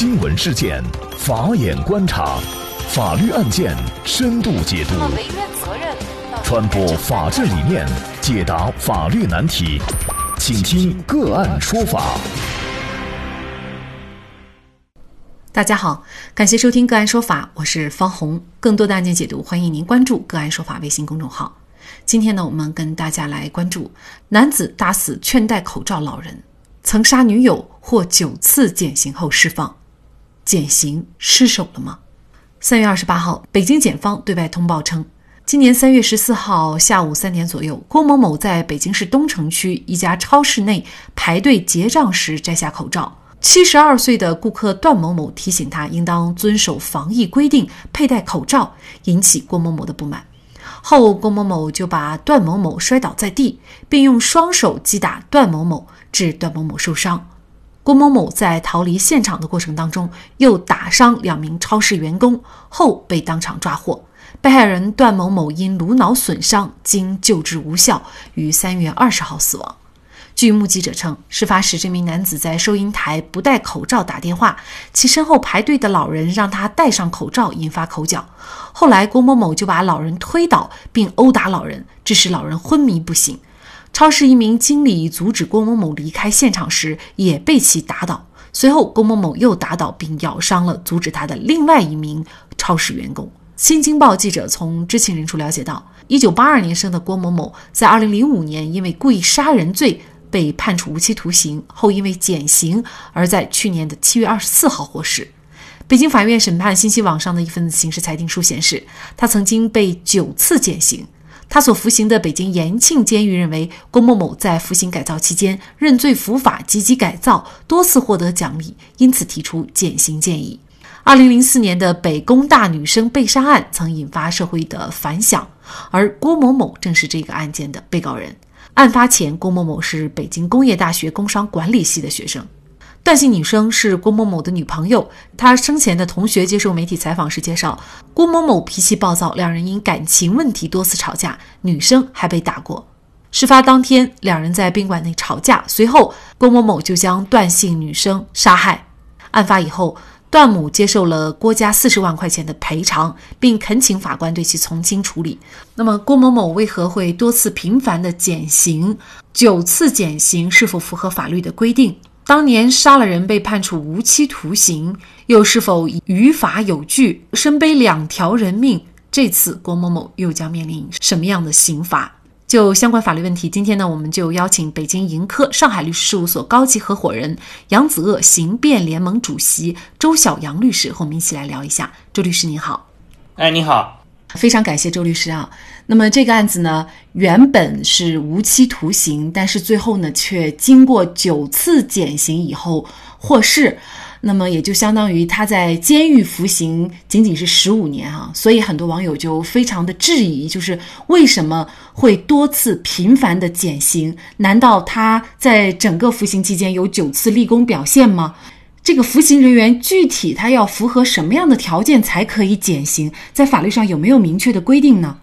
新闻事件，法眼观察，法律案件深度解读，传播法治理念，解答法律难题，请听个案说法。大家好，感谢收听个案说法，我是方红。更多的案件解读，欢迎您关注个案说法微信公众号。今天呢，我们跟大家来关注男子打死劝戴口罩老人。曾杀女友获九次减刑后释放，减刑失手了吗？三月二十八号，北京检方对外通报称，今年三月十四号下午三点左右，郭某某在北京市东城区一家超市内排队结账时摘下口罩。七十二岁的顾客段某某提醒他应当遵守防疫规定，佩戴口罩，引起郭某某的不满。后，郭某某就把段某某摔倒在地，并用双手击打段某某。致段某某受伤，郭某某在逃离现场的过程当中又打伤两名超市员工，后被当场抓获。被害人段某某因颅脑损伤，经救治无效，于三月二十号死亡。据目击者称，事发时这名男子在收银台不戴口罩打电话，其身后排队的老人让他戴上口罩，引发口角。后来郭某某就把老人推倒并殴打老人，致使老人昏迷不醒。超市一名经理阻止郭某某离开现场时，也被其打倒。随后，郭某某又打倒并咬伤了阻止他的另外一名超市员工。新京报记者从知情人处了解到，一九八二年生的郭某某，在二零零五年因为故意杀人罪被判处无期徒刑，后因为减刑而在去年的七月二十四号获释。北京法院审判信息网上的一份刑事裁定书显示，他曾经被九次减刑。他所服刑的北京延庆监狱认为，郭某某在服刑改造期间认罪伏法、积极改造，多次获得奖励，因此提出减刑建议。二零零四年的北工大女生被杀案曾引发社会的反响，而郭某某正是这个案件的被告人。案发前，郭某某是北京工业大学工商管理系的学生。段姓女生是郭某某的女朋友，她生前的同学接受媒体采访时介绍，郭某某脾气暴躁，两人因感情问题多次吵架，女生还被打过。事发当天，两人在宾馆内吵架，随后郭某某就将段姓女生杀害。案发以后，段母接受了郭家四十万块钱的赔偿，并恳请法官对其从轻处理。那么，郭某某为何会多次频繁的减刑？九次减刑是否符合法律的规定？当年杀了人被判处无期徒刑，又是否于法有据？身背两条人命，这次郭某某又将面临什么样的刑罚？就相关法律问题，今天呢，我们就邀请北京盈科上海律师事务所高级合伙人、扬子鳄刑辩联盟主席周晓阳律师和我们一起来聊一下。周律师您好，哎，你好。非常感谢周律师啊。那么这个案子呢，原本是无期徒刑，但是最后呢，却经过九次减刑以后获释。那么也就相当于他在监狱服刑仅仅是十五年啊。所以很多网友就非常的质疑，就是为什么会多次频繁的减刑？难道他在整个服刑期间有九次立功表现吗？这个服刑人员具体他要符合什么样的条件才可以减刑？在法律上有没有明确的规定呢？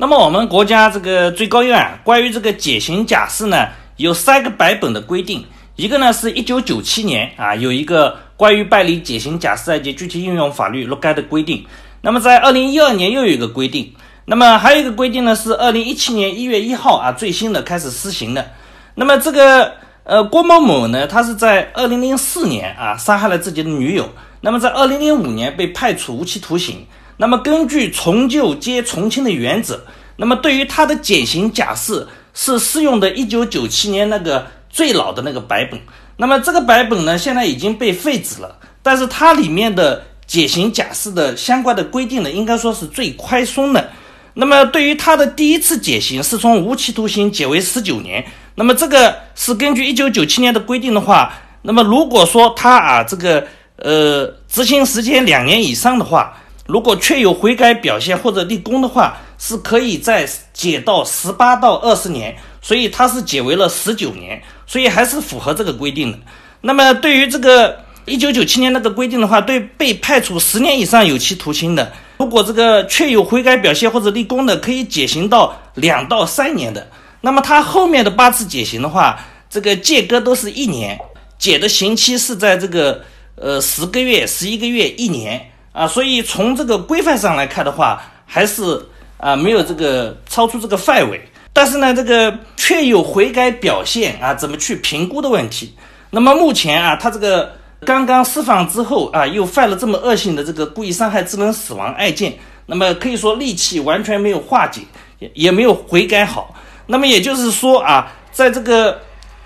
那么我们国家这个最高院关于这个减刑假释呢，有三个版本的规定。一个呢是一九九七年啊，有一个关于办理减刑假释案件具体应用法律若干的规定。那么在二零一二年又有一个规定。那么还有一个规定呢是二零一七年一月一号啊最新的开始施行的。那么这个。呃，郭某某呢，他是在二零零四年啊杀害了自己的女友，那么在二零零五年被判处无期徒刑。那么根据从旧皆从轻的原则，那么对于他的减刑假释是适用的一九九七年那个最老的那个版本。那么这个版本呢，现在已经被废止了，但是它里面的减刑假释的相关的规定呢，应该说是最宽松的。那么对于他的第一次减刑是从无期徒刑减为十九年。那么这个是根据一九九七年的规定的话，那么如果说他啊这个呃执行时间两年以上的话，如果确有悔改表现或者立功的话，是可以再减到十八到二十年，所以他是减为了十九年，所以还是符合这个规定的。那么对于这个一九九七年那个规定的话，对被判处十年以上有期徒刑的，如果这个确有悔改表现或者立功的，可以减刑到两到三年的。那么他后面的八次减刑的话，这个间隔都是一年，减的刑期是在这个呃十个月、十一个月、一年啊，所以从这个规范上来看的话，还是啊没有这个超出这个范围。但是呢，这个确有悔改表现啊，怎么去评估的问题？那么目前啊，他这个刚刚释放之后啊，又犯了这么恶性的这个故意伤害致人死亡案件，那么可以说戾气完全没有化解，也也没有悔改好。那么也就是说啊，在这个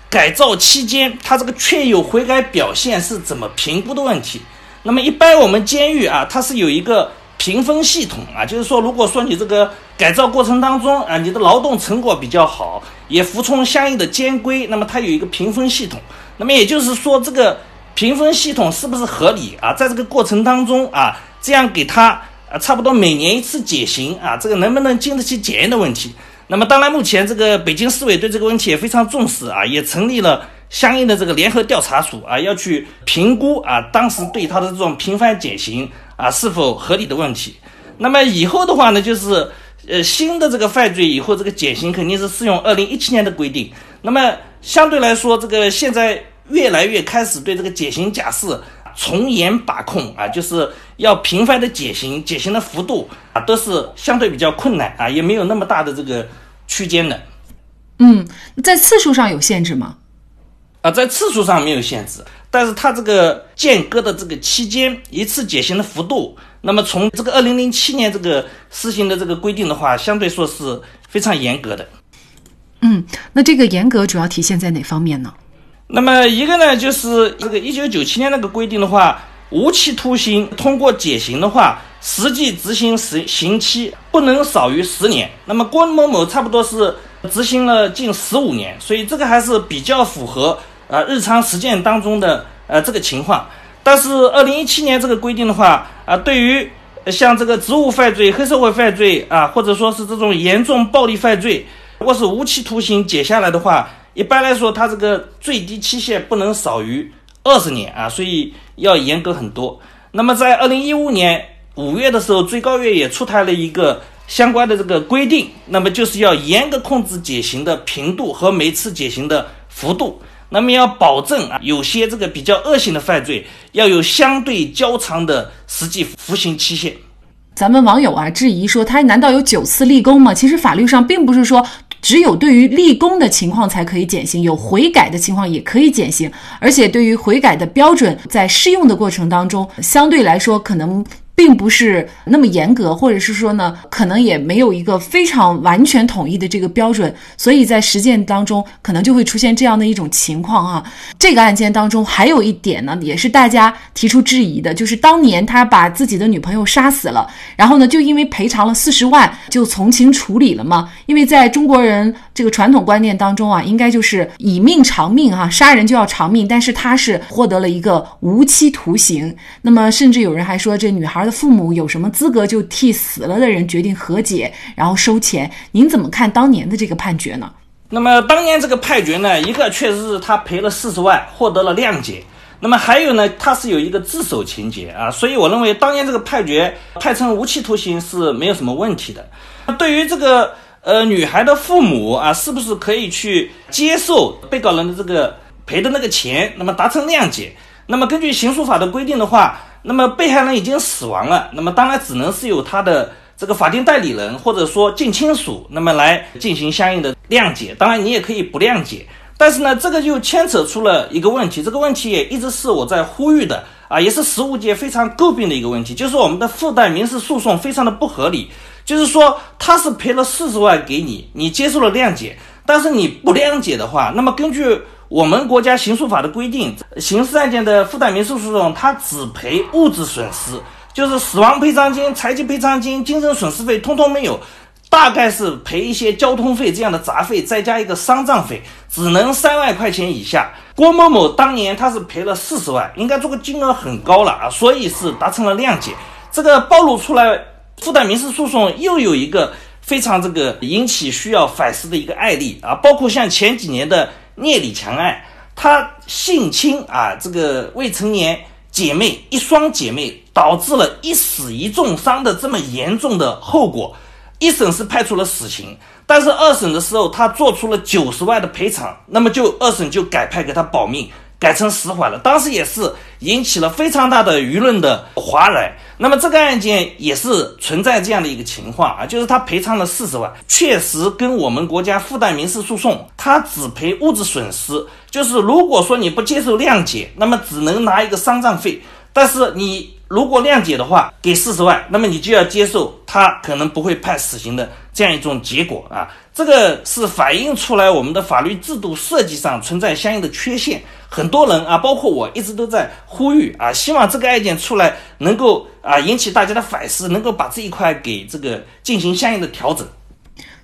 改造期间，他这个确有悔改表现是怎么评估的问题？那么一般我们监狱啊，它是有一个。评分系统啊，就是说，如果说你这个改造过程当中啊，你的劳动成果比较好，也服从相应的监规，那么它有一个评分系统。那么也就是说，这个评分系统是不是合理啊？在这个过程当中啊，这样给他啊，差不多每年一次减刑啊，这个能不能经得起检验的问题？那么当然，目前这个北京市委对这个问题也非常重视啊，也成立了相应的这个联合调查组啊，要去评估啊，当时对他的这种频繁减刑。啊，是否合理的问题？那么以后的话呢，就是呃新的这个犯罪以后这个减刑肯定是适用二零一七年的规定。那么相对来说，这个现在越来越开始对这个减刑假释从严把控啊，就是要频繁的减刑，减刑的幅度啊都是相对比较困难啊，也没有那么大的这个区间的。嗯，在次数上有限制吗？啊，在次数上没有限制。但是它这个间隔的这个期间，一次减刑的幅度，那么从这个二零零七年这个施行的这个规定的话，相对说是非常严格的。嗯，那这个严格主要体现在哪方面呢？那么一个呢，就是这个一九九七年那个规定的话，无期徒刑通过减刑的话，实际执行时刑期不能少于十年。那么郭某某差不多是执行了近十五年，所以这个还是比较符合。啊，日常实践当中的呃这个情况，但是二零一七年这个规定的话，啊，对于像这个职务犯罪、黑社会犯罪啊，或者说是这种严重暴力犯罪，如果是无期徒刑减下来的话，一般来说它这个最低期限不能少于二十年啊，所以要严格很多。那么在二零一五年五月的时候，最高院也出台了一个相关的这个规定，那么就是要严格控制减刑的频度和每次减刑的幅度。那么要保证啊，有些这个比较恶性的犯罪要有相对较长的实际服刑期限。咱们网友啊质疑说，他难道有九次立功吗？其实法律上并不是说只有对于立功的情况才可以减刑，有悔改的情况也可以减刑，而且对于悔改的标准在适用的过程当中，相对来说可能。并不是那么严格，或者是说呢，可能也没有一个非常完全统一的这个标准，所以在实践当中可能就会出现这样的一种情况啊。这个案件当中还有一点呢，也是大家提出质疑的，就是当年他把自己的女朋友杀死了，然后呢，就因为赔偿了四十万就从轻处理了嘛。因为在中国人这个传统观念当中啊，应该就是以命偿命啊，杀人就要偿命，但是他是获得了一个无期徒刑。那么甚至有人还说这女孩。的父母有什么资格就替死了的人决定和解，然后收钱？您怎么看当年的这个判决呢？那么当年这个判决呢，一个确实是他赔了四十万，获得了谅解。那么还有呢，他是有一个自首情节啊，所以我认为当年这个判决判成无期徒刑是没有什么问题的。对于这个呃女孩的父母啊，是不是可以去接受被告人的这个赔的那个钱，那么达成谅解？那么根据刑诉法的规定的话。那么被害人已经死亡了，那么当然只能是由他的这个法定代理人或者说近亲属，那么来进行相应的谅解。当然你也可以不谅解，但是呢，这个就牵扯出了一个问题，这个问题也一直是我在呼吁的啊，也是实务界非常诟病的一个问题，就是我们的附带民事诉讼非常的不合理，就是说他是赔了四十万给你，你接受了谅解，但是你不谅解的话，那么根据。我们国家刑诉法的规定，刑事案件的附带民事诉讼，它只赔物质损失，就是死亡赔偿金、财产赔偿金、精神损失费，通通没有，大概是赔一些交通费这样的杂费，再加一个丧葬费，只能三万块钱以下。郭某某当年他是赔了四十万，应该这个金额很高了啊，所以是达成了谅解。这个暴露出来，附带民事诉讼又有一个非常这个引起需要反思的一个案例啊，包括像前几年的。聂李强案，他性侵啊，这个未成年姐妹一双姐妹，导致了一死一重伤的这么严重的后果。一审是判处了死刑，但是二审的时候他做出了九十万的赔偿，那么就二审就改判给他保命，改成死缓了。当时也是引起了非常大的舆论的哗然。那么这个案件也是存在这样的一个情况啊，就是他赔偿了四十万，确实跟我们国家附带民事诉讼，他只赔物质损失。就是如果说你不接受谅解，那么只能拿一个丧葬费。但是你如果谅解的话，给四十万，那么你就要接受他可能不会判死刑的这样一种结果啊。这个是反映出来我们的法律制度设计上存在相应的缺陷。很多人啊，包括我一直都在呼吁啊，希望这个案件出来能够啊引起大家的反思，能够把这一块给这个进行相应的调整。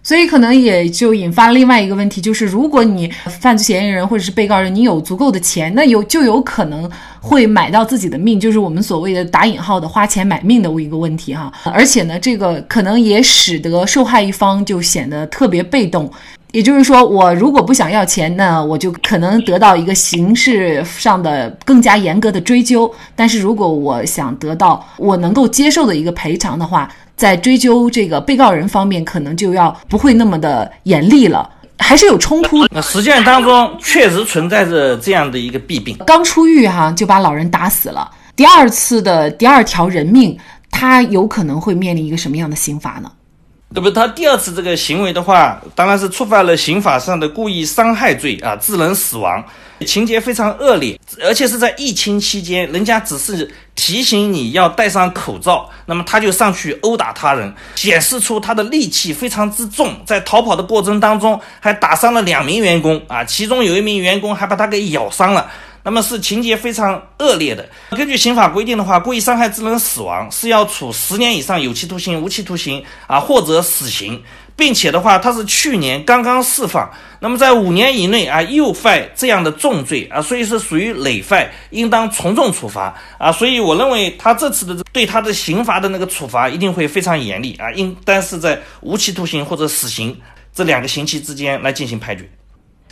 所以可能也就引发另外一个问题，就是如果你犯罪嫌疑人或者是被告人，你有足够的钱，那有就有可能会买到自己的命，就是我们所谓的打引号的花钱买命的一个问题哈。而且呢，这个可能也使得受害一方就显得特别被动。也就是说，我如果不想要钱，那我就可能得到一个刑事上的更加严格的追究。但是如果我想得到我能够接受的一个赔偿的话，在追究这个被告人方面，可能就要不会那么的严厉了，还是有冲突。那实践当中确实存在着这样的一个弊病。刚出狱哈，就把老人打死了，第二次的第二条人命，他有可能会面临一个什么样的刑罚呢？对不？他第二次这个行为的话，当然是触犯了刑法上的故意伤害罪啊，致人死亡，情节非常恶劣，而且是在疫情期间，人家只是提醒你要戴上口罩，那么他就上去殴打他人，显示出他的戾气非常之重，在逃跑的过程当中还打伤了两名员工啊，其中有一名员工还把他给咬伤了。那么是情节非常恶劣的。根据刑法规定的话，故意伤害致人死亡是要处十年以上有期徒刑、无期徒刑啊，或者死刑，并且的话，他是去年刚刚释放。那么在五年以内啊，又犯这样的重罪啊，所以是属于累犯，应当从重处罚啊。所以我认为他这次的对他的刑罚的那个处罚一定会非常严厉啊，应当是在无期徒刑或者死刑这两个刑期之间来进行判决。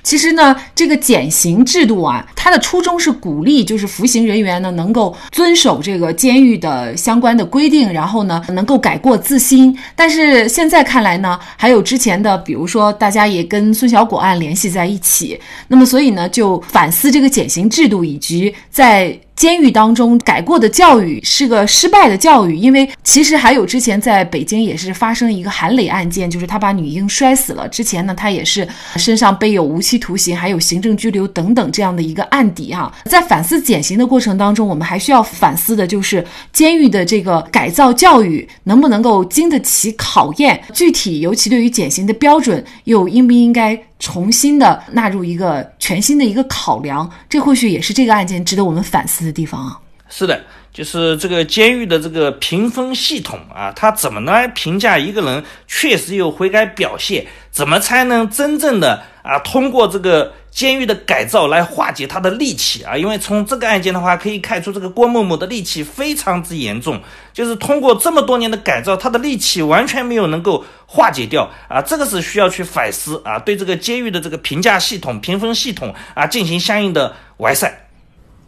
其实呢，这个减刑制度啊，它的初衷是鼓励，就是服刑人员呢能够遵守这个监狱的相关的规定，然后呢能够改过自新。但是现在看来呢，还有之前的，比如说大家也跟孙小果案联系在一起，那么所以呢就反思这个减刑制度以及在。监狱当中改过的教育是个失败的教育，因为其实还有之前在北京也是发生一个韩磊案件，就是他把女婴摔死了。之前呢，他也是身上背有无期徒刑，还有行政拘留等等这样的一个案底哈。在反思减刑的过程当中，我们还需要反思的就是监狱的这个改造教育能不能够经得起考验，具体尤其对于减刑的标准又应不应该。重新的纳入一个全新的一个考量，这或许也是这个案件值得我们反思的地方啊。是的，就是这个监狱的这个评分系统啊，它怎么来评价一个人确实有悔改表现？怎么才能真正的啊通过这个？监狱的改造来化解他的戾气啊，因为从这个案件的话可以看出，这个郭某某的戾气非常之严重，就是通过这么多年的改造，他的戾气完全没有能够化解掉啊，这个是需要去反思啊，对这个监狱的这个评价系统、评分系统啊进行相应的完善。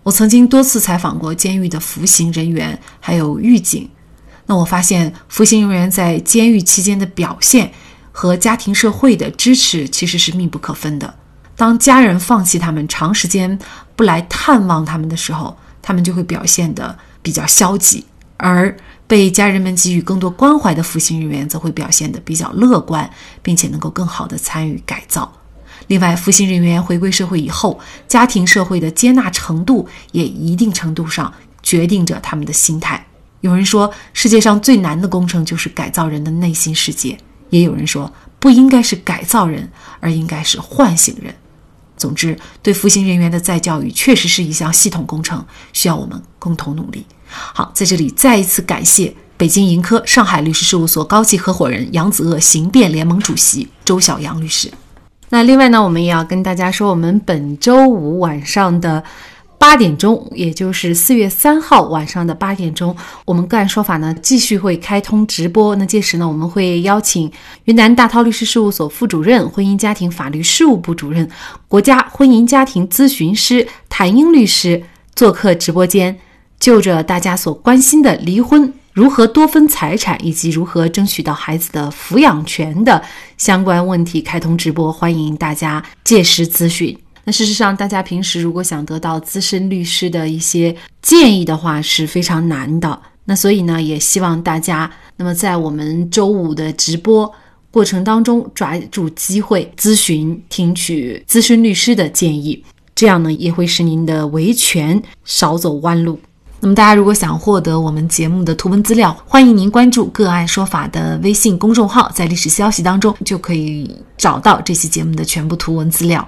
我曾经多次采访过监狱的服刑人员，还有狱警，那我发现服刑人员在监狱期间的表现和家庭社会的支持其实是密不可分的。当家人放弃他们，长时间不来探望他们的时候，他们就会表现得比较消极；而被家人们给予更多关怀的服刑人员，则会表现得比较乐观，并且能够更好地参与改造。另外，服刑人员回归社会以后，家庭社会的接纳程度也一定程度上决定着他们的心态。有人说，世界上最难的工程就是改造人的内心世界；也有人说，不应该是改造人，而应该是唤醒人。总之，对服刑人员的再教育确实是一项系统工程，需要我们共同努力。好，在这里再一次感谢北京盈科上海律师事务所高级合伙人、扬子鳄刑辩联盟主席周晓阳律师。那另外呢，我们也要跟大家说，我们本周五晚上的。八点钟，也就是四月三号晚上的八点钟，我们个案说法呢继续会开通直播。那届时呢，我们会邀请云南大韬律师事务所副主任、婚姻家庭法律事务部主任、国家婚姻家庭咨询师谭英律师做客直播间，就着大家所关心的离婚如何多分财产以及如何争取到孩子的抚养权的相关问题开通直播，欢迎大家届时咨询。那事实上，大家平时如果想得到资深律师的一些建议的话，是非常难的。那所以呢，也希望大家那么在我们周五的直播过程当中，抓住机会咨询、听取资深律师的建议，这样呢，也会使您的维权少走弯路。那么，大家如果想获得我们节目的图文资料，欢迎您关注“个案说法”的微信公众号，在历史消息当中就可以找到这期节目的全部图文资料。